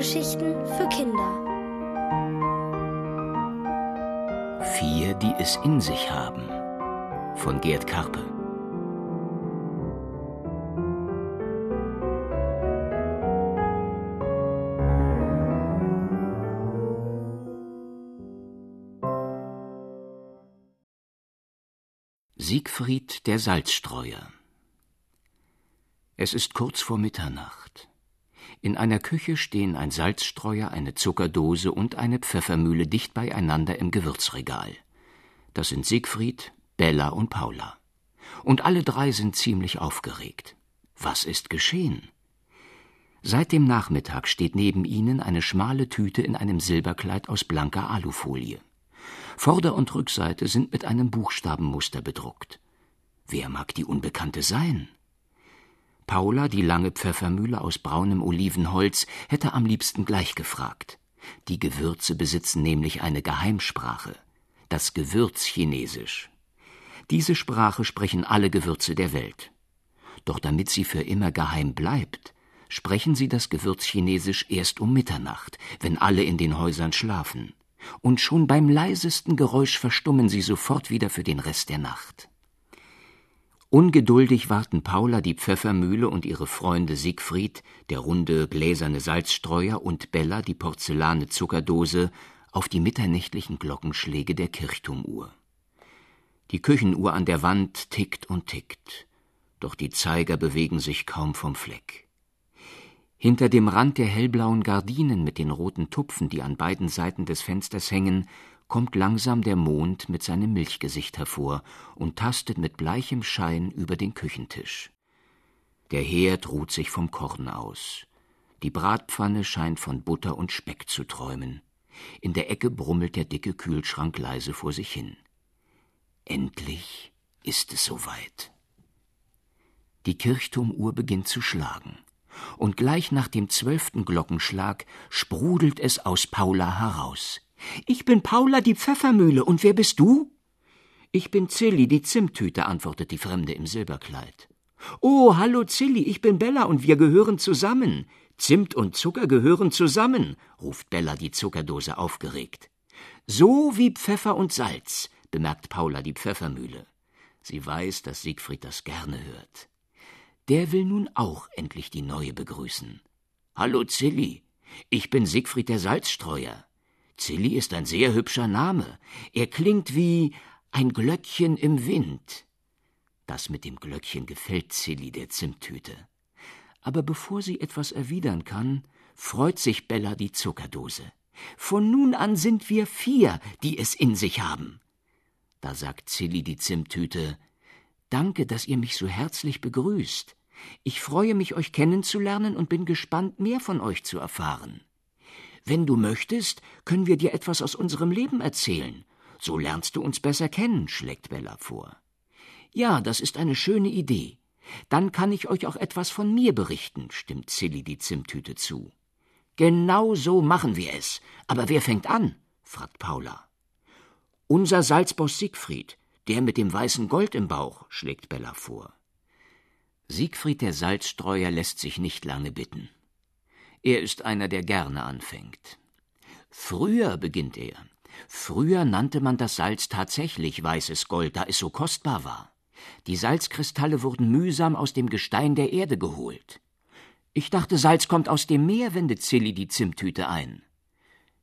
Hörgeschichten für Kinder. Vier, die es in sich haben. Von Gerd Karpe. Siegfried der Salzstreuer Es ist kurz vor Mitternacht. In einer Küche stehen ein Salzstreuer, eine Zuckerdose und eine Pfeffermühle dicht beieinander im Gewürzregal. Das sind Siegfried, Bella und Paula. Und alle drei sind ziemlich aufgeregt. Was ist geschehen? Seit dem Nachmittag steht neben ihnen eine schmale Tüte in einem Silberkleid aus blanker Alufolie. Vorder- und Rückseite sind mit einem Buchstabenmuster bedruckt. Wer mag die Unbekannte sein? Paula, die lange Pfeffermühle aus braunem Olivenholz, hätte am liebsten gleich gefragt. Die Gewürze besitzen nämlich eine Geheimsprache, das Gewürzchinesisch. Diese Sprache sprechen alle Gewürze der Welt. Doch damit sie für immer geheim bleibt, sprechen sie das Gewürzchinesisch erst um Mitternacht, wenn alle in den Häusern schlafen. Und schon beim leisesten Geräusch verstummen sie sofort wieder für den Rest der Nacht. Ungeduldig warten Paula die Pfeffermühle und ihre Freunde Siegfried, der runde gläserne Salzstreuer und Bella die Porzellane Zuckerdose auf die mitternächtlichen Glockenschläge der Kirchturmuhr. Die Küchenuhr an der Wand tickt und tickt, doch die Zeiger bewegen sich kaum vom Fleck. Hinter dem Rand der hellblauen Gardinen mit den roten Tupfen, die an beiden Seiten des Fensters hängen, kommt langsam der Mond mit seinem Milchgesicht hervor und tastet mit bleichem Schein über den Küchentisch. Der Herd ruht sich vom Korn aus. Die Bratpfanne scheint von Butter und Speck zu träumen. In der Ecke brummelt der dicke Kühlschrank leise vor sich hin. Endlich ist es soweit. Die Kirchturmuhr beginnt zu schlagen, und gleich nach dem zwölften Glockenschlag sprudelt es aus Paula heraus. Ich bin Paula die Pfeffermühle, und wer bist du? Ich bin Zilli die Zimttüte, antwortet die Fremde im Silberkleid. Oh, hallo Zilli, ich bin Bella und wir gehören zusammen. Zimt und Zucker gehören zusammen, ruft Bella die Zuckerdose aufgeregt. So wie Pfeffer und Salz, bemerkt Paula die Pfeffermühle. Sie weiß, dass Siegfried das gerne hört. Der will nun auch endlich die Neue begrüßen. Hallo Zilli, ich bin Siegfried der Salzstreuer. Zilli ist ein sehr hübscher Name. Er klingt wie ein Glöckchen im Wind. Das mit dem Glöckchen gefällt Zilli der Zimttüte. Aber bevor sie etwas erwidern kann, freut sich Bella die Zuckerdose. Von nun an sind wir vier, die es in sich haben. Da sagt Zilli die Zimttüte Danke, dass ihr mich so herzlich begrüßt. Ich freue mich, euch kennenzulernen und bin gespannt, mehr von euch zu erfahren. Wenn du möchtest, können wir dir etwas aus unserem Leben erzählen. So lernst du uns besser kennen, schlägt Bella vor. Ja, das ist eine schöne Idee. Dann kann ich euch auch etwas von mir berichten, stimmt Silly die Zimttüte zu. Genau so machen wir es. Aber wer fängt an? fragt Paula. Unser Salzboss Siegfried, der mit dem weißen Gold im Bauch, schlägt Bella vor. Siegfried der Salzstreuer lässt sich nicht lange bitten. Er ist einer, der gerne anfängt. Früher, beginnt er, früher nannte man das Salz tatsächlich weißes Gold, da es so kostbar war. Die Salzkristalle wurden mühsam aus dem Gestein der Erde geholt. Ich dachte, Salz kommt aus dem Meer, wendet Zilli die Zimttüte ein.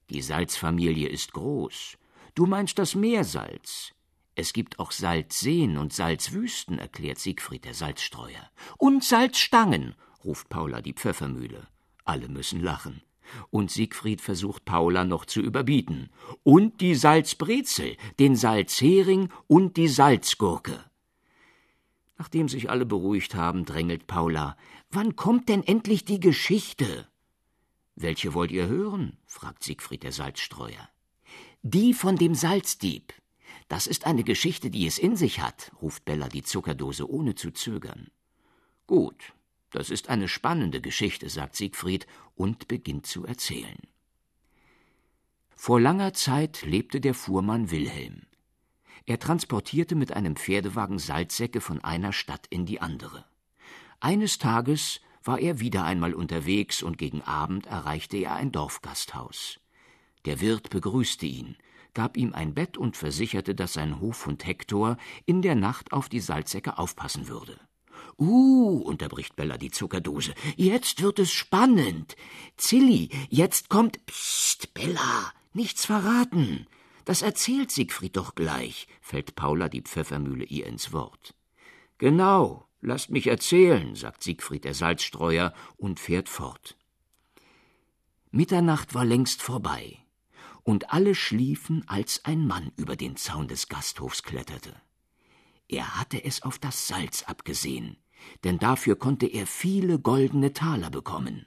Die Salzfamilie ist groß. Du meinst das Meersalz. Es gibt auch Salzseen und Salzwüsten, erklärt Siegfried der Salzstreuer. Und Salzstangen, ruft Paula die Pfeffermühle. Alle müssen lachen. Und Siegfried versucht Paula noch zu überbieten. Und die Salzbrezel, den Salzhering und die Salzgurke. Nachdem sich alle beruhigt haben, drängelt Paula. Wann kommt denn endlich die Geschichte? Welche wollt ihr hören? fragt Siegfried der Salzstreuer. Die von dem Salzdieb. Das ist eine Geschichte, die es in sich hat, ruft Bella die Zuckerdose ohne zu zögern. Gut, das ist eine spannende Geschichte, sagt Siegfried und beginnt zu erzählen. Vor langer Zeit lebte der Fuhrmann Wilhelm. Er transportierte mit einem Pferdewagen Salzsäcke von einer Stadt in die andere. Eines Tages war er wieder einmal unterwegs und gegen Abend erreichte er ein Dorfgasthaus. Der Wirt begrüßte ihn, gab ihm ein Bett und versicherte, dass sein Hofhund Hektor in der Nacht auf die Salzsäcke aufpassen würde. Uh, unterbricht Bella die Zuckerdose. Jetzt wird es spannend. Zilli, jetzt kommt. Psst, Bella, nichts verraten. Das erzählt Siegfried doch gleich, fällt Paula die Pfeffermühle ihr ins Wort. Genau, lasst mich erzählen, sagt Siegfried der Salzstreuer und fährt fort. Mitternacht war längst vorbei, und alle schliefen, als ein Mann über den Zaun des Gasthofs kletterte. Er hatte es auf das Salz abgesehen, denn dafür konnte er viele goldene Taler bekommen.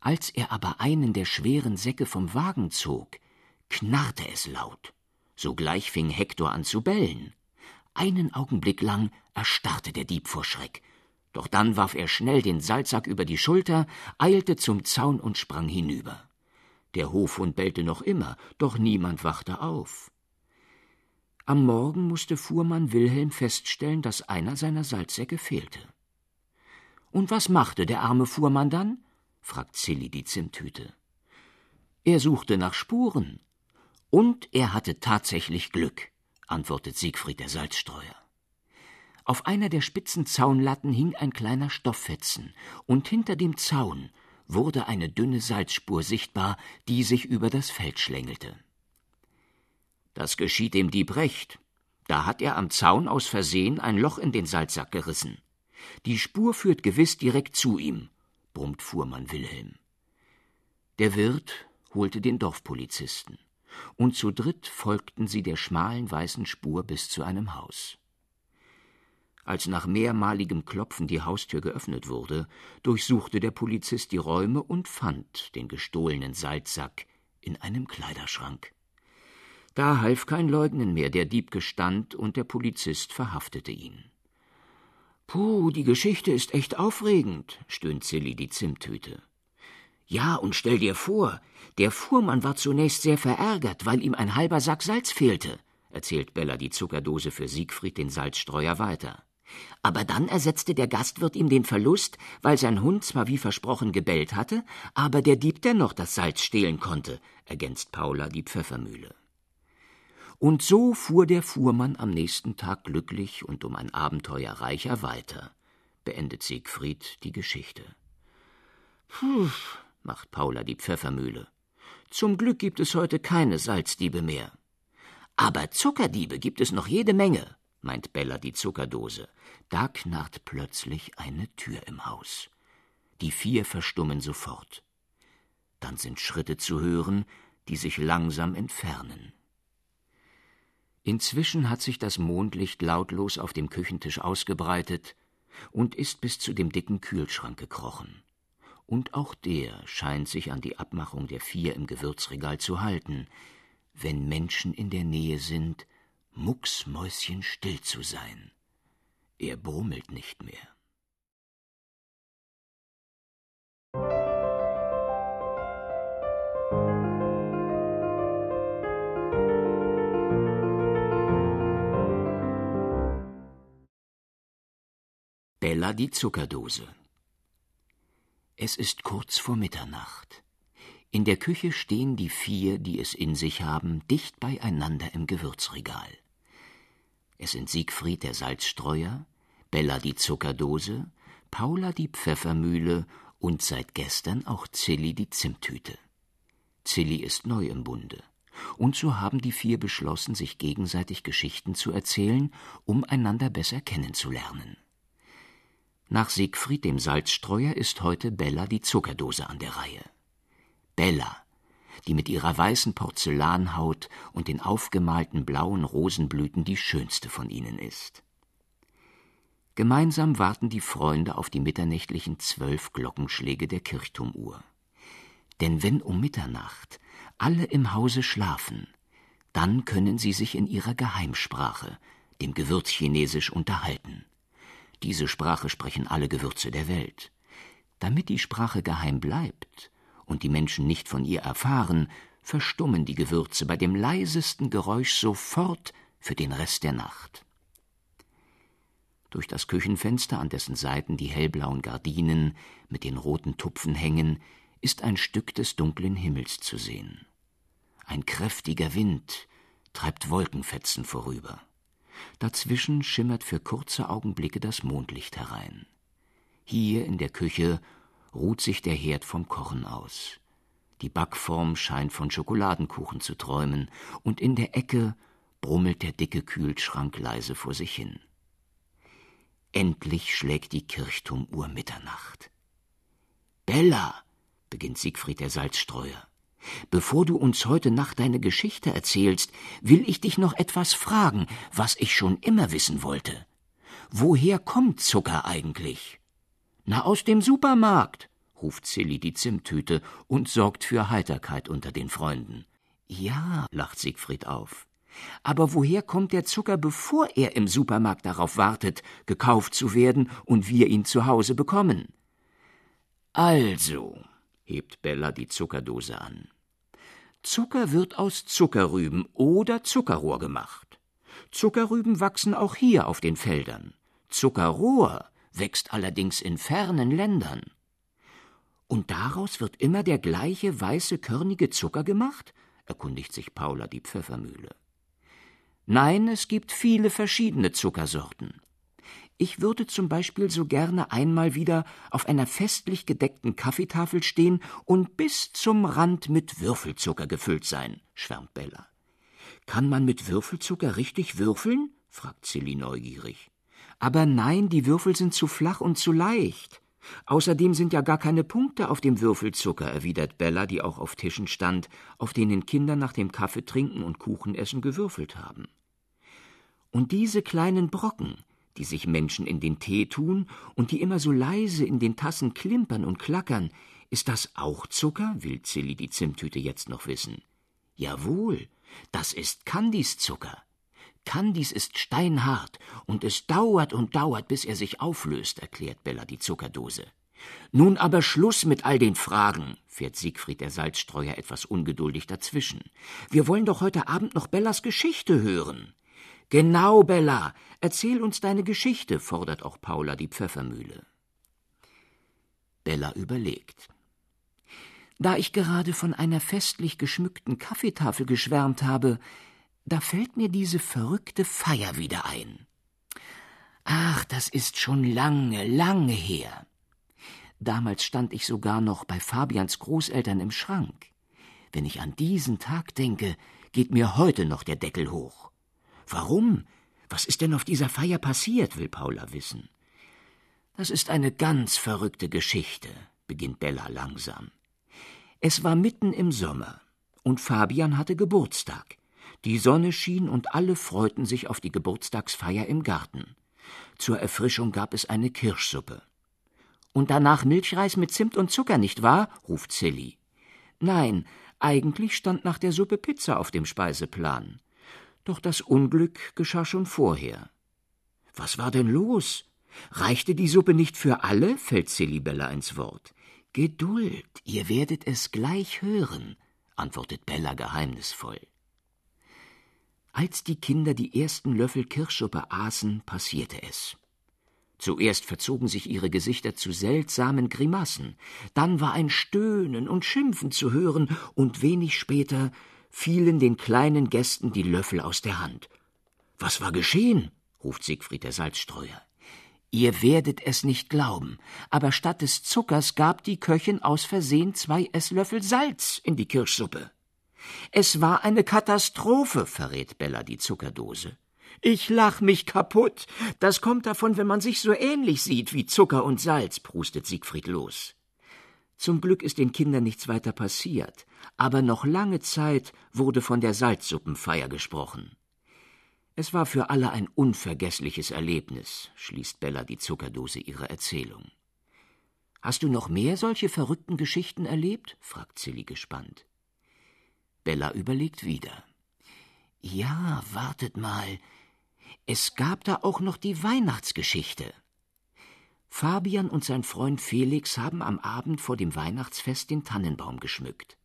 Als er aber einen der schweren Säcke vom Wagen zog, knarrte es laut. Sogleich fing Hektor an zu bellen. Einen Augenblick lang erstarrte der Dieb vor Schreck. Doch dann warf er schnell den Salzsack über die Schulter, eilte zum Zaun und sprang hinüber. Der Hofhund bellte noch immer, doch niemand wachte auf. Am Morgen musste Fuhrmann Wilhelm feststellen, dass einer seiner Salzsäcke fehlte. Und was machte der arme Fuhrmann dann? fragt Zilli die Zimthüte. Er suchte nach Spuren. Und er hatte tatsächlich Glück, antwortet Siegfried der Salzstreuer. Auf einer der spitzen Zaunlatten hing ein kleiner Stofffetzen, und hinter dem Zaun wurde eine dünne Salzspur sichtbar, die sich über das Feld schlängelte. Das geschieht dem Dieb recht. Da hat er am Zaun aus Versehen ein Loch in den Salzsack gerissen. Die Spur führt gewiss direkt zu ihm, brummt Fuhrmann Wilhelm. Der Wirt holte den Dorfpolizisten, und zu dritt folgten sie der schmalen weißen Spur bis zu einem Haus. Als nach mehrmaligem Klopfen die Haustür geöffnet wurde, durchsuchte der Polizist die Räume und fand den gestohlenen Salzsack in einem Kleiderschrank. Da half kein Leugnen mehr, der Dieb gestand und der Polizist verhaftete ihn. Puh, die Geschichte ist echt aufregend, stöhnt Silly die Zimttüte. Ja, und stell dir vor, der Fuhrmann war zunächst sehr verärgert, weil ihm ein halber Sack Salz fehlte, erzählt Bella die Zuckerdose für Siegfried den Salzstreuer weiter. Aber dann ersetzte der Gastwirt ihm den Verlust, weil sein Hund zwar wie versprochen gebellt hatte, aber der Dieb dennoch das Salz stehlen konnte, ergänzt Paula die Pfeffermühle. Und so fuhr der Fuhrmann am nächsten Tag glücklich und um ein Abenteuer reicher weiter, beendet Siegfried die Geschichte. Puh, macht Paula die Pfeffermühle. Zum Glück gibt es heute keine Salzdiebe mehr. Aber Zuckerdiebe gibt es noch jede Menge, meint Bella die Zuckerdose. Da knarrt plötzlich eine Tür im Haus. Die vier verstummen sofort. Dann sind Schritte zu hören, die sich langsam entfernen. Inzwischen hat sich das Mondlicht lautlos auf dem Küchentisch ausgebreitet und ist bis zu dem dicken Kühlschrank gekrochen. Und auch der scheint sich an die Abmachung der vier im Gewürzregal zu halten, wenn Menschen in der Nähe sind, mucksmäuschenstill zu sein. Er brummelt nicht mehr. Bella die Zuckerdose. Es ist kurz vor Mitternacht. In der Küche stehen die vier, die es in sich haben, dicht beieinander im Gewürzregal. Es sind Siegfried der Salzstreuer, Bella die Zuckerdose, Paula die Pfeffermühle und seit gestern auch Zilli die Zimttüte. Zilli ist neu im Bunde. Und so haben die vier beschlossen, sich gegenseitig Geschichten zu erzählen, um einander besser kennenzulernen. Nach Siegfried dem Salzstreuer ist heute Bella die Zuckerdose an der Reihe. Bella, die mit ihrer weißen Porzellanhaut und den aufgemalten blauen Rosenblüten die schönste von ihnen ist. Gemeinsam warten die Freunde auf die mitternächtlichen zwölf Glockenschläge der Kirchturmuhr. Denn wenn um Mitternacht alle im Hause schlafen, dann können sie sich in ihrer Geheimsprache, dem Gewürzchinesisch, unterhalten. Diese Sprache sprechen alle Gewürze der Welt. Damit die Sprache geheim bleibt und die Menschen nicht von ihr erfahren, verstummen die Gewürze bei dem leisesten Geräusch sofort für den Rest der Nacht. Durch das Küchenfenster, an dessen Seiten die hellblauen Gardinen mit den roten Tupfen hängen, ist ein Stück des dunklen Himmels zu sehen. Ein kräftiger Wind treibt Wolkenfetzen vorüber. Dazwischen schimmert für kurze Augenblicke das Mondlicht herein. Hier in der Küche ruht sich der Herd vom Kochen aus. Die Backform scheint von Schokoladenkuchen zu träumen, und in der Ecke brummelt der dicke Kühlschrank leise vor sich hin. Endlich schlägt die Kirchturmuhr Mitternacht. Bella, beginnt Siegfried der Salzstreuer, bevor du uns heute Nacht deine Geschichte erzählst, will ich dich noch etwas fragen, was ich schon immer wissen wollte. Woher kommt Zucker eigentlich? Na, aus dem Supermarkt, ruft Silly die Zimttüte und sorgt für Heiterkeit unter den Freunden. Ja, lacht Siegfried auf. Aber woher kommt der Zucker, bevor er im Supermarkt darauf wartet, gekauft zu werden und wir ihn zu Hause bekommen? Also, hebt Bella die Zuckerdose an. Zucker wird aus Zuckerrüben oder Zuckerrohr gemacht. Zuckerrüben wachsen auch hier auf den Feldern. Zuckerrohr wächst allerdings in fernen Ländern. Und daraus wird immer der gleiche weiße, körnige Zucker gemacht? erkundigt sich Paula die Pfeffermühle. Nein, es gibt viele verschiedene Zuckersorten. Ich würde zum Beispiel so gerne einmal wieder auf einer festlich gedeckten Kaffeetafel stehen und bis zum Rand mit Würfelzucker gefüllt sein, schwärmt Bella. Kann man mit Würfelzucker richtig würfeln? fragt Silly neugierig. Aber nein, die Würfel sind zu flach und zu leicht. Außerdem sind ja gar keine Punkte auf dem Würfelzucker, erwidert Bella, die auch auf Tischen stand, auf denen Kinder nach dem Kaffeetrinken und Kuchenessen gewürfelt haben. Und diese kleinen Brocken, die sich Menschen in den Tee tun und die immer so leise in den Tassen klimpern und klackern, ist das auch Zucker? will Zilli die Zimttüte jetzt noch wissen. Jawohl, das ist Kandiszucker. Kandis ist steinhart und es dauert und dauert, bis er sich auflöst, erklärt Bella die Zuckerdose. Nun aber Schluss mit all den Fragen, fährt Siegfried der Salzstreuer etwas ungeduldig dazwischen. Wir wollen doch heute Abend noch Bellas Geschichte hören. Genau, Bella, erzähl uns deine Geschichte, fordert auch Paula die Pfeffermühle. Bella überlegt. Da ich gerade von einer festlich geschmückten Kaffeetafel geschwärmt habe, da fällt mir diese verrückte Feier wieder ein. Ach, das ist schon lange, lange her. Damals stand ich sogar noch bei Fabians Großeltern im Schrank. Wenn ich an diesen Tag denke, geht mir heute noch der Deckel hoch. Warum? Was ist denn auf dieser Feier passiert, will Paula wissen. Das ist eine ganz verrückte Geschichte, beginnt Bella langsam. Es war mitten im Sommer, und Fabian hatte Geburtstag. Die Sonne schien und alle freuten sich auf die Geburtstagsfeier im Garten. Zur Erfrischung gab es eine Kirschsuppe. Und danach Milchreis mit Zimt und Zucker, nicht wahr? ruft Silly. Nein, eigentlich stand nach der Suppe Pizza auf dem Speiseplan. Doch das Unglück geschah schon vorher. Was war denn los? Reichte die Suppe nicht für alle? fällt Silly-Bella ins Wort. Geduld, ihr werdet es gleich hören, antwortet Bella geheimnisvoll. Als die Kinder die ersten Löffel Kirschsuppe aßen, passierte es. Zuerst verzogen sich ihre Gesichter zu seltsamen Grimassen, dann war ein Stöhnen und Schimpfen zu hören, und wenig später fielen den kleinen Gästen die Löffel aus der Hand. Was war geschehen? ruft Siegfried der Salzstreuer. Ihr werdet es nicht glauben, aber statt des Zuckers gab die Köchin aus Versehen zwei Esslöffel Salz in die Kirschsuppe. Es war eine Katastrophe, verrät Bella die Zuckerdose. Ich lach mich kaputt. Das kommt davon, wenn man sich so ähnlich sieht wie Zucker und Salz, prustet Siegfried los. Zum Glück ist den Kindern nichts weiter passiert, aber noch lange Zeit wurde von der Salzsuppenfeier gesprochen. Es war für alle ein unvergessliches Erlebnis, schließt Bella die Zuckerdose ihrer Erzählung. Hast du noch mehr solche verrückten Geschichten erlebt? fragt Silly gespannt. Bella überlegt wieder. Ja, wartet mal. Es gab da auch noch die Weihnachtsgeschichte. Fabian und sein Freund Felix haben am Abend vor dem Weihnachtsfest den Tannenbaum geschmückt.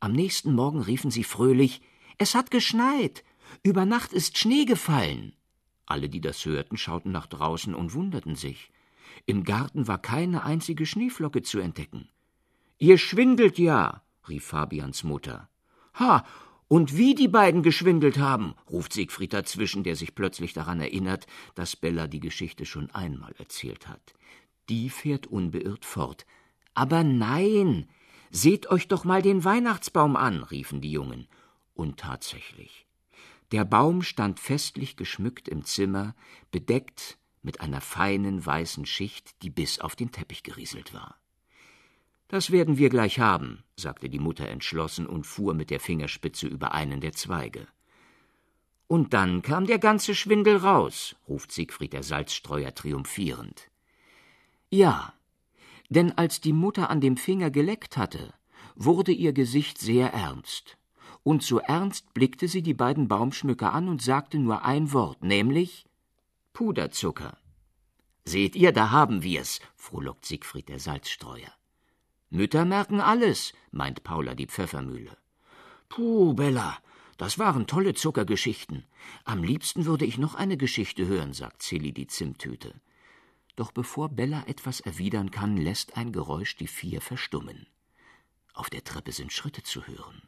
Am nächsten Morgen riefen sie fröhlich Es hat geschneit. Über Nacht ist Schnee gefallen. Alle, die das hörten, schauten nach draußen und wunderten sich. Im Garten war keine einzige Schneeflocke zu entdecken. Ihr schwindelt ja, rief Fabians Mutter. Ha, und wie die beiden geschwindelt haben, ruft Siegfried dazwischen, der sich plötzlich daran erinnert, dass Bella die Geschichte schon einmal erzählt hat. Die fährt unbeirrt fort. Aber nein, seht euch doch mal den Weihnachtsbaum an, riefen die Jungen. Und tatsächlich. Der Baum stand festlich geschmückt im Zimmer, bedeckt mit einer feinen weißen Schicht, die bis auf den Teppich gerieselt war. Das werden wir gleich haben, sagte die Mutter entschlossen und fuhr mit der Fingerspitze über einen der Zweige. Und dann kam der ganze Schwindel raus, ruft Siegfried der Salzstreuer triumphierend. Ja, denn als die Mutter an dem Finger geleckt hatte, wurde ihr Gesicht sehr ernst. Und so ernst blickte sie die beiden Baumschmücker an und sagte nur ein Wort, nämlich Puderzucker. Seht ihr, da haben wir's, frohlockt Siegfried der Salzstreuer. Mütter merken alles, meint Paula die Pfeffermühle. Puh, Bella, das waren tolle Zuckergeschichten. Am liebsten würde ich noch eine Geschichte hören, sagt Silly die Zimttüte. Doch bevor Bella etwas erwidern kann, lässt ein Geräusch die vier verstummen. Auf der Treppe sind Schritte zu hören.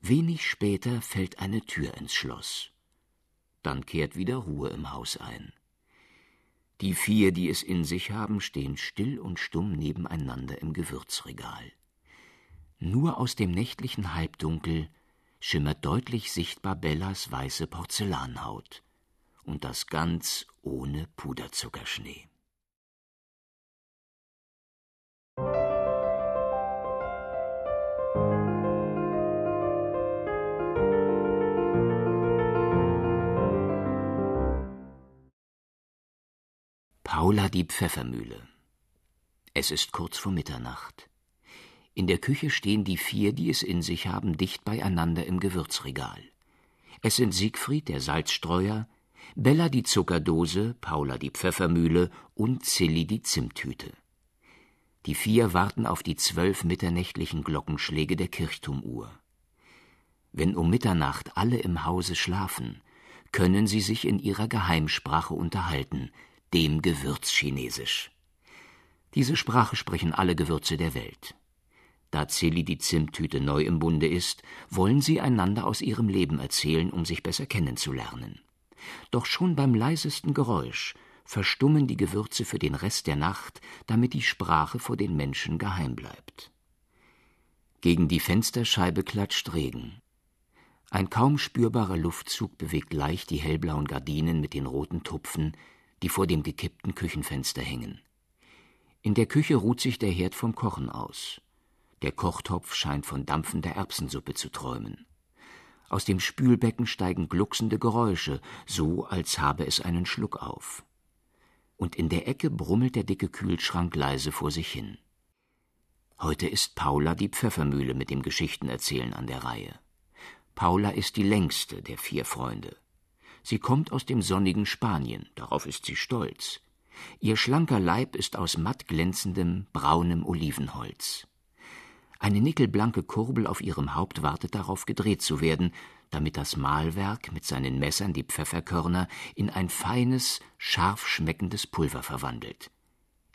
Wenig später fällt eine Tür ins Schloss. Dann kehrt wieder Ruhe im Haus ein. Die vier, die es in sich haben, stehen still und stumm nebeneinander im Gewürzregal. Nur aus dem nächtlichen Halbdunkel schimmert deutlich sichtbar Bellas weiße Porzellanhaut. Und das ganz ohne Puderzuckerschnee. Paula die Pfeffermühle. Es ist kurz vor Mitternacht. In der Küche stehen die vier, die es in sich haben, dicht beieinander im Gewürzregal. Es sind Siegfried, der Salzstreuer, Bella die Zuckerdose, Paula die Pfeffermühle und Zilli die Zimttüte. Die vier warten auf die zwölf mitternächtlichen Glockenschläge der Kirchturmuhr. Wenn um Mitternacht alle im Hause schlafen, können sie sich in ihrer Geheimsprache unterhalten, dem Gewürzchinesisch. Diese Sprache sprechen alle Gewürze der Welt. Da Celi die Zimttüte neu im Bunde ist, wollen sie einander aus ihrem Leben erzählen, um sich besser kennenzulernen. Doch schon beim leisesten Geräusch verstummen die Gewürze für den Rest der Nacht, damit die Sprache vor den Menschen geheim bleibt. Gegen die Fensterscheibe klatscht Regen. Ein kaum spürbarer Luftzug bewegt leicht die hellblauen Gardinen mit den roten Tupfen, die vor dem gekippten Küchenfenster hängen. In der Küche ruht sich der Herd vom Kochen aus. Der Kochtopf scheint von dampfender Erbsensuppe zu träumen. Aus dem Spülbecken steigen glucksende Geräusche, so als habe es einen Schluck auf. Und in der Ecke brummelt der dicke Kühlschrank leise vor sich hin. Heute ist Paula die Pfeffermühle mit dem Geschichtenerzählen an der Reihe. Paula ist die längste der vier Freunde. Sie kommt aus dem sonnigen Spanien, darauf ist sie stolz. Ihr schlanker Leib ist aus matt glänzendem, braunem Olivenholz. Eine nickelblanke Kurbel auf ihrem Haupt wartet darauf, gedreht zu werden, damit das Mahlwerk mit seinen Messern die Pfefferkörner in ein feines, scharf schmeckendes Pulver verwandelt.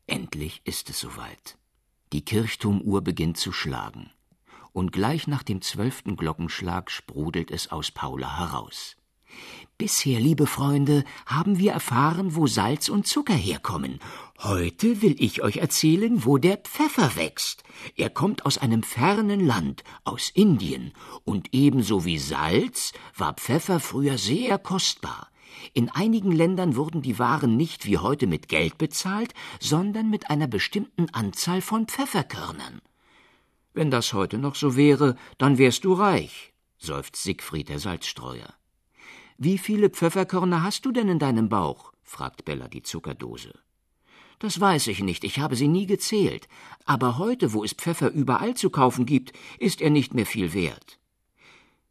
Endlich ist es soweit. Die Kirchturmuhr beginnt zu schlagen, und gleich nach dem zwölften Glockenschlag sprudelt es aus Paula heraus. Bisher, liebe Freunde, haben wir erfahren, wo Salz und Zucker herkommen. Heute will ich euch erzählen, wo der Pfeffer wächst. Er kommt aus einem fernen Land, aus Indien, und ebenso wie Salz war Pfeffer früher sehr kostbar. In einigen Ländern wurden die Waren nicht wie heute mit Geld bezahlt, sondern mit einer bestimmten Anzahl von Pfefferkörnern. Wenn das heute noch so wäre, dann wärst du reich, seufzt Siegfried der Salzstreuer. Wie viele Pfefferkörner hast du denn in deinem Bauch? fragt Bella die Zuckerdose. Das weiß ich nicht, ich habe sie nie gezählt. Aber heute, wo es Pfeffer überall zu kaufen gibt, ist er nicht mehr viel wert.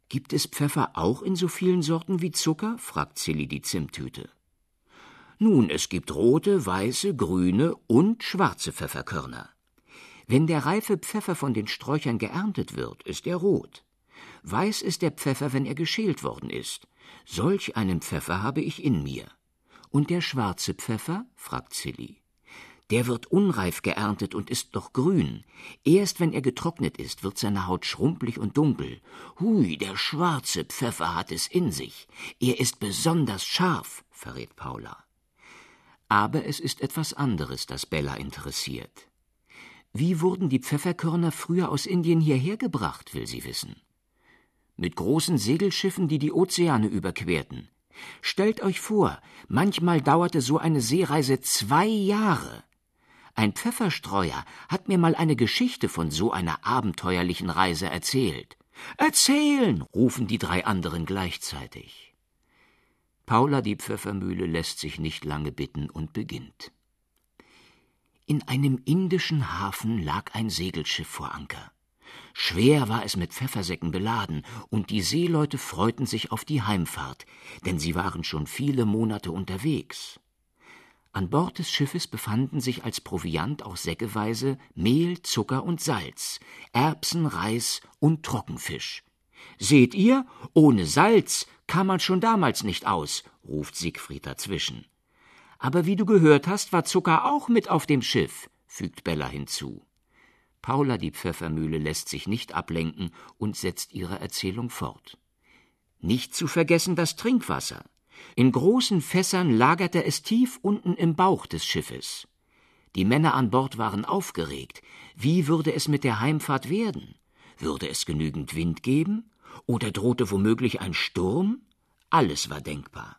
Gibt es Pfeffer auch in so vielen Sorten wie Zucker? fragt Silly die Zimttüte. Nun, es gibt rote, weiße, grüne und schwarze Pfefferkörner. Wenn der reife Pfeffer von den Sträuchern geerntet wird, ist er rot. Weiß ist der Pfeffer, wenn er geschält worden ist. Solch einen Pfeffer habe ich in mir. Und der schwarze Pfeffer? fragt Silly. Der wird unreif geerntet und ist noch grün. Erst wenn er getrocknet ist, wird seine Haut schrumpelig und dunkel. Hui, der schwarze Pfeffer hat es in sich. Er ist besonders scharf, verrät Paula. Aber es ist etwas anderes, das Bella interessiert. Wie wurden die Pfefferkörner früher aus Indien hierher gebracht, will sie wissen. Mit großen Segelschiffen, die die Ozeane überquerten. Stellt euch vor, manchmal dauerte so eine Seereise zwei Jahre. Ein Pfefferstreuer hat mir mal eine Geschichte von so einer abenteuerlichen Reise erzählt. Erzählen! rufen die drei anderen gleichzeitig. Paula die Pfeffermühle lässt sich nicht lange bitten und beginnt. In einem indischen Hafen lag ein Segelschiff vor Anker. Schwer war es mit Pfeffersäcken beladen, und die Seeleute freuten sich auf die Heimfahrt, denn sie waren schon viele Monate unterwegs. An Bord des Schiffes befanden sich als Proviant auch säckeweise Mehl, Zucker und Salz, Erbsen, Reis und Trockenfisch. Seht ihr, ohne Salz kam man schon damals nicht aus, ruft Siegfried dazwischen. Aber wie du gehört hast, war Zucker auch mit auf dem Schiff, fügt Bella hinzu. Paula die Pfeffermühle lässt sich nicht ablenken und setzt ihre Erzählung fort. Nicht zu vergessen das Trinkwasser. In großen Fässern lagerte es tief unten im Bauch des Schiffes. Die Männer an Bord waren aufgeregt. Wie würde es mit der Heimfahrt werden? Würde es genügend Wind geben? Oder drohte womöglich ein Sturm? Alles war denkbar.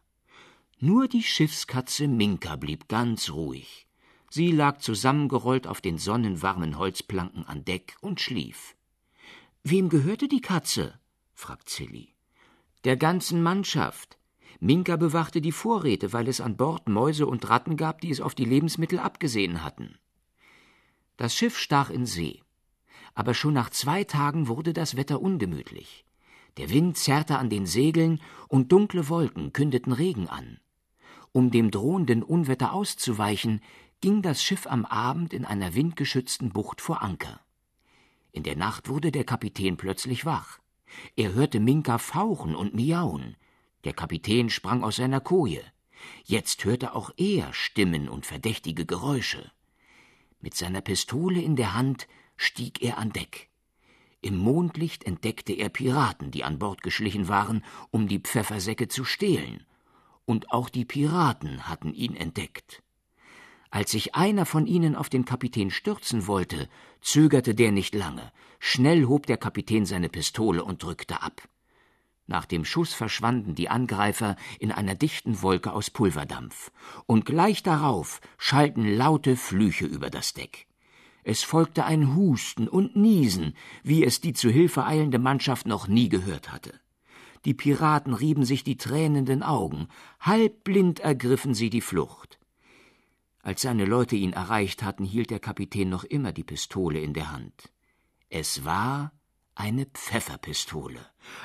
Nur die Schiffskatze Minka blieb ganz ruhig. Sie lag zusammengerollt auf den sonnenwarmen Holzplanken an Deck und schlief. Wem gehörte die Katze? fragt Silly. Der ganzen Mannschaft. Minka bewachte die Vorräte, weil es an Bord Mäuse und Ratten gab, die es auf die Lebensmittel abgesehen hatten. Das Schiff stach in See. Aber schon nach zwei Tagen wurde das Wetter ungemütlich. Der Wind zerrte an den Segeln und dunkle Wolken kündeten Regen an. Um dem drohenden Unwetter auszuweichen, ging das Schiff am Abend in einer windgeschützten Bucht vor Anker. In der Nacht wurde der Kapitän plötzlich wach. Er hörte Minka fauchen und miauen. Der Kapitän sprang aus seiner Koje. Jetzt hörte auch er Stimmen und verdächtige Geräusche. Mit seiner Pistole in der Hand stieg er an Deck. Im Mondlicht entdeckte er Piraten, die an Bord geschlichen waren, um die Pfeffersäcke zu stehlen. Und auch die Piraten hatten ihn entdeckt. Als sich einer von ihnen auf den Kapitän stürzen wollte, zögerte der nicht lange. Schnell hob der Kapitän seine Pistole und drückte ab. Nach dem Schuss verschwanden die Angreifer in einer dichten Wolke aus Pulverdampf, und gleich darauf schallten laute Flüche über das Deck. Es folgte ein Husten und Niesen, wie es die zu Hilfe eilende Mannschaft noch nie gehört hatte. Die Piraten rieben sich die tränenden Augen, halbblind ergriffen sie die Flucht. Als seine Leute ihn erreicht hatten, hielt der Kapitän noch immer die Pistole in der Hand. Es war eine Pfefferpistole.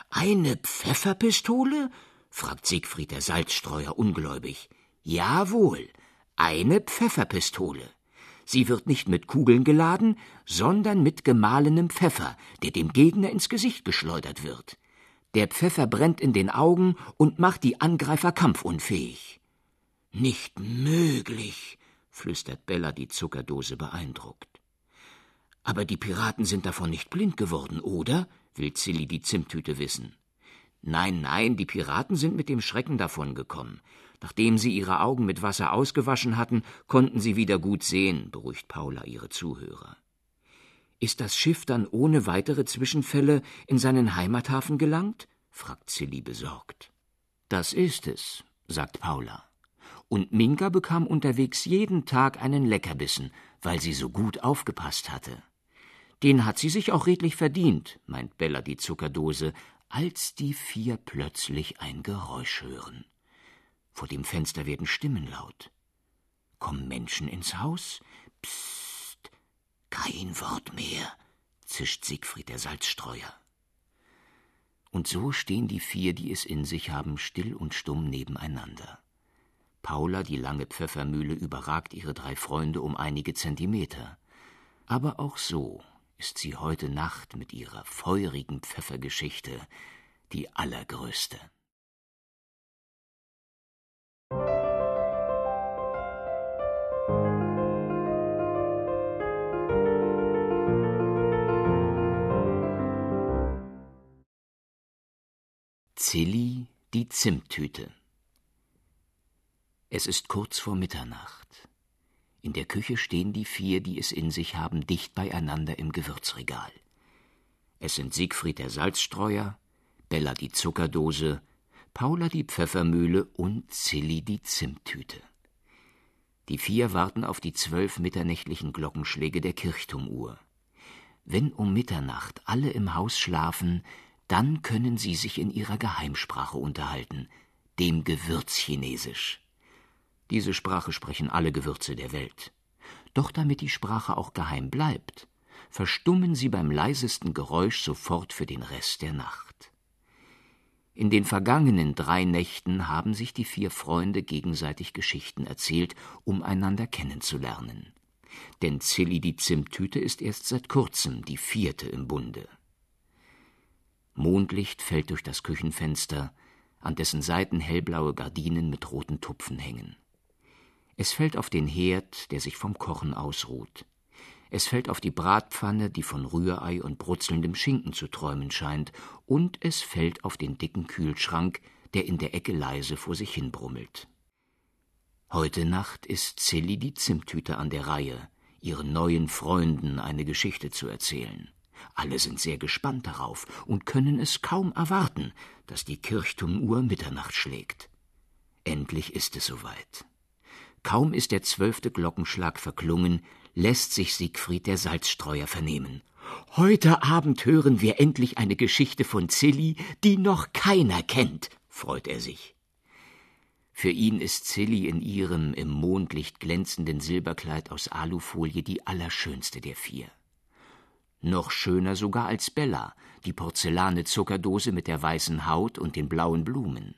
Eine Pfefferpistole? fragt Siegfried der Salzstreuer ungläubig. Jawohl, eine Pfefferpistole. Sie wird nicht mit Kugeln geladen, sondern mit gemahlenem Pfeffer, der dem Gegner ins Gesicht geschleudert wird. Der Pfeffer brennt in den Augen und macht die Angreifer kampfunfähig. Nicht möglich, flüstert Bella die Zuckerdose beeindruckt. Aber die Piraten sind davon nicht blind geworden, oder? will Zilli die Zimttüte wissen. Nein, nein, die Piraten sind mit dem Schrecken davongekommen. Nachdem sie ihre Augen mit Wasser ausgewaschen hatten, konnten sie wieder gut sehen, beruhigt Paula ihre Zuhörer. Ist das Schiff dann ohne weitere Zwischenfälle in seinen Heimathafen gelangt? fragt Zilli besorgt. Das ist es, sagt Paula. Und Minka bekam unterwegs jeden Tag einen Leckerbissen, weil sie so gut aufgepasst hatte. Den hat sie sich auch redlich verdient, meint Bella die Zuckerdose, als die vier plötzlich ein Geräusch hören. Vor dem Fenster werden Stimmen laut. Kommen Menschen ins Haus? Psst, kein Wort mehr, zischt Siegfried der Salzstreuer. Und so stehen die vier, die es in sich haben, still und stumm nebeneinander. Paula, die lange Pfeffermühle, überragt ihre drei Freunde um einige Zentimeter. Aber auch so ist sie heute Nacht mit ihrer feurigen Pfeffergeschichte die allergrößte. Zilli die Zimttüte es ist kurz vor Mitternacht. In der Küche stehen die vier, die es in sich haben, dicht beieinander im Gewürzregal. Es sind Siegfried der Salzstreuer, Bella die Zuckerdose, Paula die Pfeffermühle und Zilli die Zimttüte. Die vier warten auf die zwölf mitternächtlichen Glockenschläge der Kirchturmuhr. Wenn um Mitternacht alle im Haus schlafen, dann können sie sich in ihrer Geheimsprache unterhalten, dem Gewürzchinesisch. Diese Sprache sprechen alle Gewürze der Welt. Doch damit die Sprache auch geheim bleibt, verstummen sie beim leisesten Geräusch sofort für den Rest der Nacht. In den vergangenen drei Nächten haben sich die vier Freunde gegenseitig Geschichten erzählt, um einander kennenzulernen. Denn Zilli die Zimttüte ist erst seit kurzem die vierte im Bunde. Mondlicht fällt durch das Küchenfenster, an dessen Seiten hellblaue Gardinen mit roten Tupfen hängen. Es fällt auf den Herd, der sich vom Kochen ausruht. Es fällt auf die Bratpfanne, die von Rührei und brutzelndem Schinken zu träumen scheint, und es fällt auf den dicken Kühlschrank, der in der Ecke leise vor sich hin brummelt. Heute Nacht ist Zilli die Zimttüte an der Reihe, ihren neuen Freunden eine Geschichte zu erzählen. Alle sind sehr gespannt darauf und können es kaum erwarten, dass die Kirchturmuhr Mitternacht schlägt. Endlich ist es soweit. Kaum ist der zwölfte Glockenschlag verklungen, lässt sich Siegfried der Salzstreuer vernehmen. Heute Abend hören wir endlich eine Geschichte von Zilli, die noch keiner kennt, freut er sich. Für ihn ist Zilli in ihrem im Mondlicht glänzenden Silberkleid aus Alufolie die allerschönste der vier. Noch schöner sogar als Bella, die porzellanne Zuckerdose mit der weißen Haut und den blauen Blumen.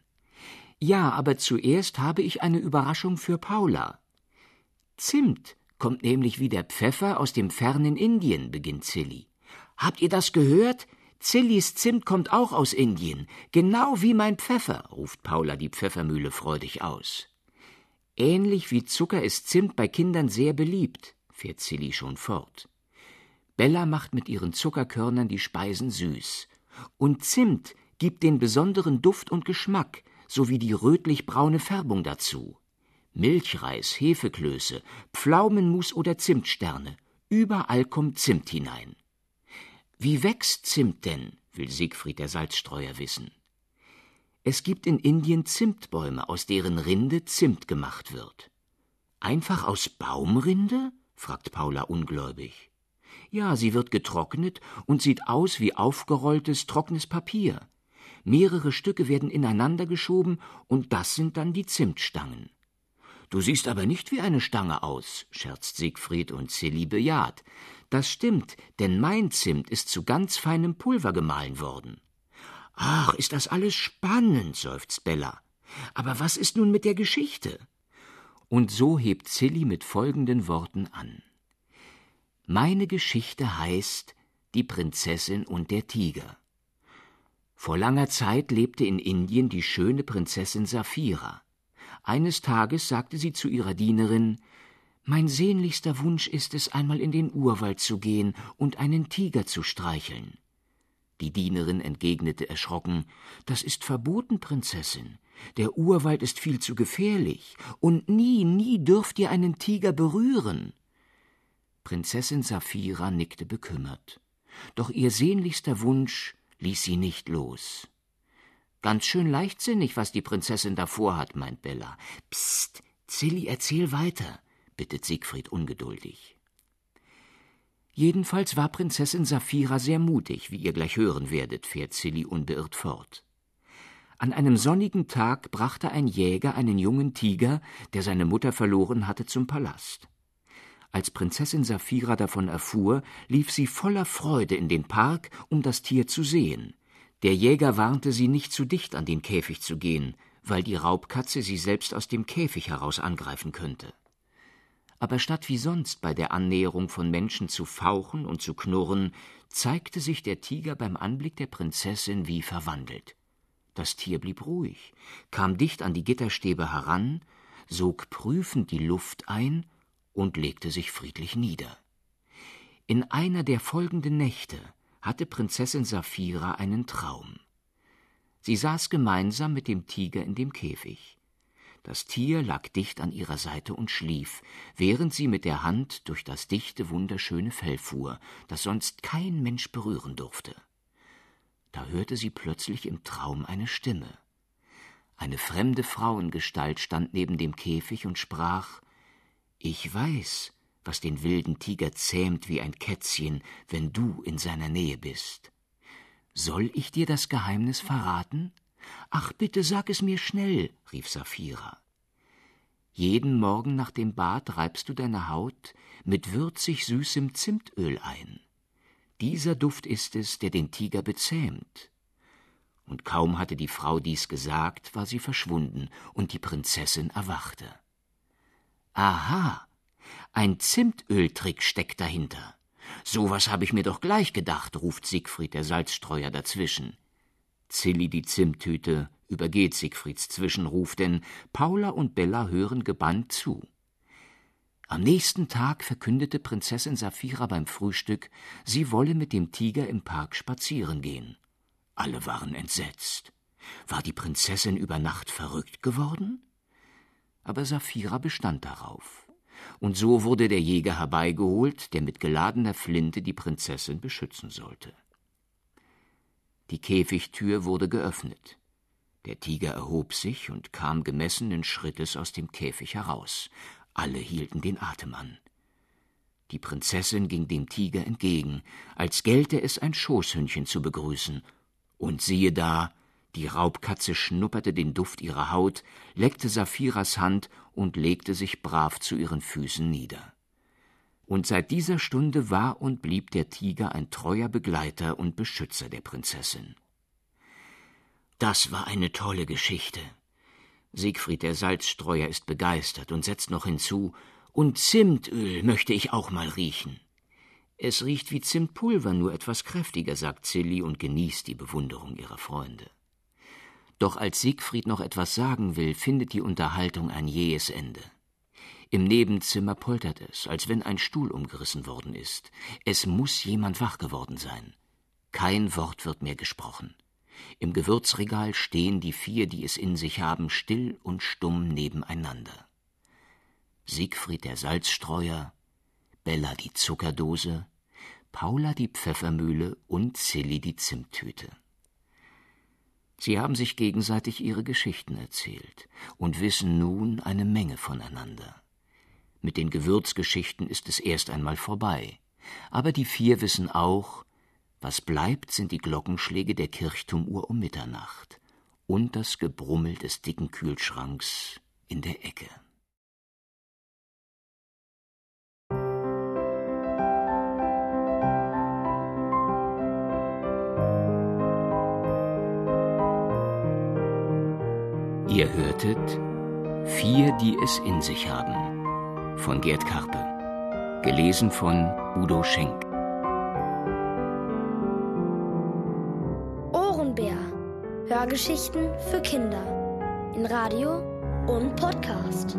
Ja, aber zuerst habe ich eine Überraschung für Paula. Zimt kommt nämlich wie der Pfeffer aus dem fernen Indien, beginnt Zilli. Habt ihr das gehört? Zillis Zimt kommt auch aus Indien, genau wie mein Pfeffer, ruft Paula die Pfeffermühle freudig aus. Ähnlich wie Zucker ist Zimt bei Kindern sehr beliebt, fährt Zilli schon fort. Bella macht mit ihren Zuckerkörnern die Speisen süß. Und Zimt gibt den besonderen Duft und Geschmack sowie die rötlich-braune Färbung dazu. Milchreis, Hefeklöße, Pflaumenmus oder Zimtsterne, überall kommt Zimt hinein. Wie wächst Zimt denn? will Siegfried der Salzstreuer wissen. Es gibt in Indien Zimtbäume, aus deren Rinde Zimt gemacht wird. Einfach aus Baumrinde? fragt Paula ungläubig. Ja, sie wird getrocknet und sieht aus wie aufgerolltes, trockenes Papier. Mehrere Stücke werden ineinander geschoben, und das sind dann die Zimtstangen. Du siehst aber nicht wie eine Stange aus, scherzt Siegfried und Silly bejaht. Das stimmt, denn mein Zimt ist zu ganz feinem Pulver gemahlen worden. Ach, ist das alles spannend, seufzt Bella. Aber was ist nun mit der Geschichte? Und so hebt Silly mit folgenden Worten an. Meine Geschichte heißt Die Prinzessin und der Tiger. Vor langer Zeit lebte in Indien die schöne Prinzessin Saphira. Eines Tages sagte sie zu ihrer Dienerin Mein sehnlichster Wunsch ist es, einmal in den Urwald zu gehen und einen Tiger zu streicheln. Die Dienerin entgegnete erschrocken Das ist verboten, Prinzessin. Der Urwald ist viel zu gefährlich, und nie, nie dürft ihr einen Tiger berühren. Prinzessin Saphira nickte bekümmert. Doch ihr sehnlichster Wunsch ließ sie nicht los. Ganz schön leichtsinnig, was die Prinzessin da vorhat, meint Bella. Psst, Zilli, erzähl weiter, bittet Siegfried ungeduldig. Jedenfalls war Prinzessin Saphira sehr mutig, wie ihr gleich hören werdet, fährt Zilli unbeirrt fort. An einem sonnigen Tag brachte ein Jäger einen jungen Tiger, der seine Mutter verloren hatte, zum Palast. Als Prinzessin Saphira davon erfuhr, lief sie voller Freude in den Park, um das Tier zu sehen. Der Jäger warnte sie, nicht zu dicht an den Käfig zu gehen, weil die Raubkatze sie selbst aus dem Käfig heraus angreifen könnte. Aber statt wie sonst bei der Annäherung von Menschen zu fauchen und zu knurren, zeigte sich der Tiger beim Anblick der Prinzessin wie verwandelt. Das Tier blieb ruhig, kam dicht an die Gitterstäbe heran, sog prüfend die Luft ein und legte sich friedlich nieder. In einer der folgenden Nächte hatte Prinzessin Saphira einen Traum. Sie saß gemeinsam mit dem Tiger in dem Käfig. Das Tier lag dicht an ihrer Seite und schlief, während sie mit der Hand durch das dichte, wunderschöne Fell fuhr, das sonst kein Mensch berühren durfte. Da hörte sie plötzlich im Traum eine Stimme. Eine fremde Frauengestalt stand neben dem Käfig und sprach Ich weiß, was den wilden Tiger zähmt wie ein Kätzchen, wenn du in seiner Nähe bist. Soll ich dir das Geheimnis verraten? Ach, bitte sag es mir schnell, rief Saphira. Jeden Morgen nach dem Bad reibst du deine Haut mit würzig süßem Zimtöl ein. Dieser Duft ist es, der den Tiger bezähmt. Und kaum hatte die Frau dies gesagt, war sie verschwunden, und die Prinzessin erwachte. Aha, ein Zimtöltrick steckt dahinter. So was habe ich mir doch gleich gedacht, ruft Siegfried der Salzstreuer dazwischen. Zilli die Zimttüte übergeht Siegfrieds Zwischenruf, denn Paula und Bella hören gebannt zu. Am nächsten Tag verkündete Prinzessin Saphira beim Frühstück, sie wolle mit dem Tiger im Park spazieren gehen. Alle waren entsetzt. War die Prinzessin über Nacht verrückt geworden? Aber Saphira bestand darauf. Und so wurde der Jäger herbeigeholt, der mit geladener Flinte die Prinzessin beschützen sollte. Die Käfigtür wurde geöffnet. Der Tiger erhob sich und kam gemessenen Schrittes aus dem Käfig heraus. Alle hielten den Atem an. Die Prinzessin ging dem Tiger entgegen, als gelte es ein Schoßhündchen zu begrüßen. Und siehe da, die Raubkatze schnupperte den Duft ihrer Haut, leckte Saphiras Hand und legte sich brav zu ihren Füßen nieder. Und seit dieser Stunde war und blieb der Tiger ein treuer Begleiter und Beschützer der Prinzessin. Das war eine tolle Geschichte. Siegfried der Salzstreuer ist begeistert und setzt noch hinzu, und Zimtöl möchte ich auch mal riechen. Es riecht wie Zimtpulver, nur etwas kräftiger, sagt Silly und genießt die Bewunderung ihrer Freunde. Doch als Siegfried noch etwas sagen will, findet die Unterhaltung ein jähes Ende. Im Nebenzimmer poltert es, als wenn ein Stuhl umgerissen worden ist. Es muss jemand wach geworden sein. Kein Wort wird mehr gesprochen. Im Gewürzregal stehen die vier, die es in sich haben, still und stumm nebeneinander. Siegfried der Salzstreuer, Bella die Zuckerdose, Paula die Pfeffermühle und Silly die Zimttüte. Sie haben sich gegenseitig ihre Geschichten erzählt und wissen nun eine Menge voneinander. Mit den Gewürzgeschichten ist es erst einmal vorbei, aber die vier wissen auch, was bleibt, sind die Glockenschläge der Kirchturmuhr um Mitternacht und das Gebrummel des dicken Kühlschranks in der Ecke. Ihr hörtet Vier, die es in sich haben von Gerd Karpe, gelesen von Udo Schenk. Hörgeschichten für Kinder in Radio und Podcast.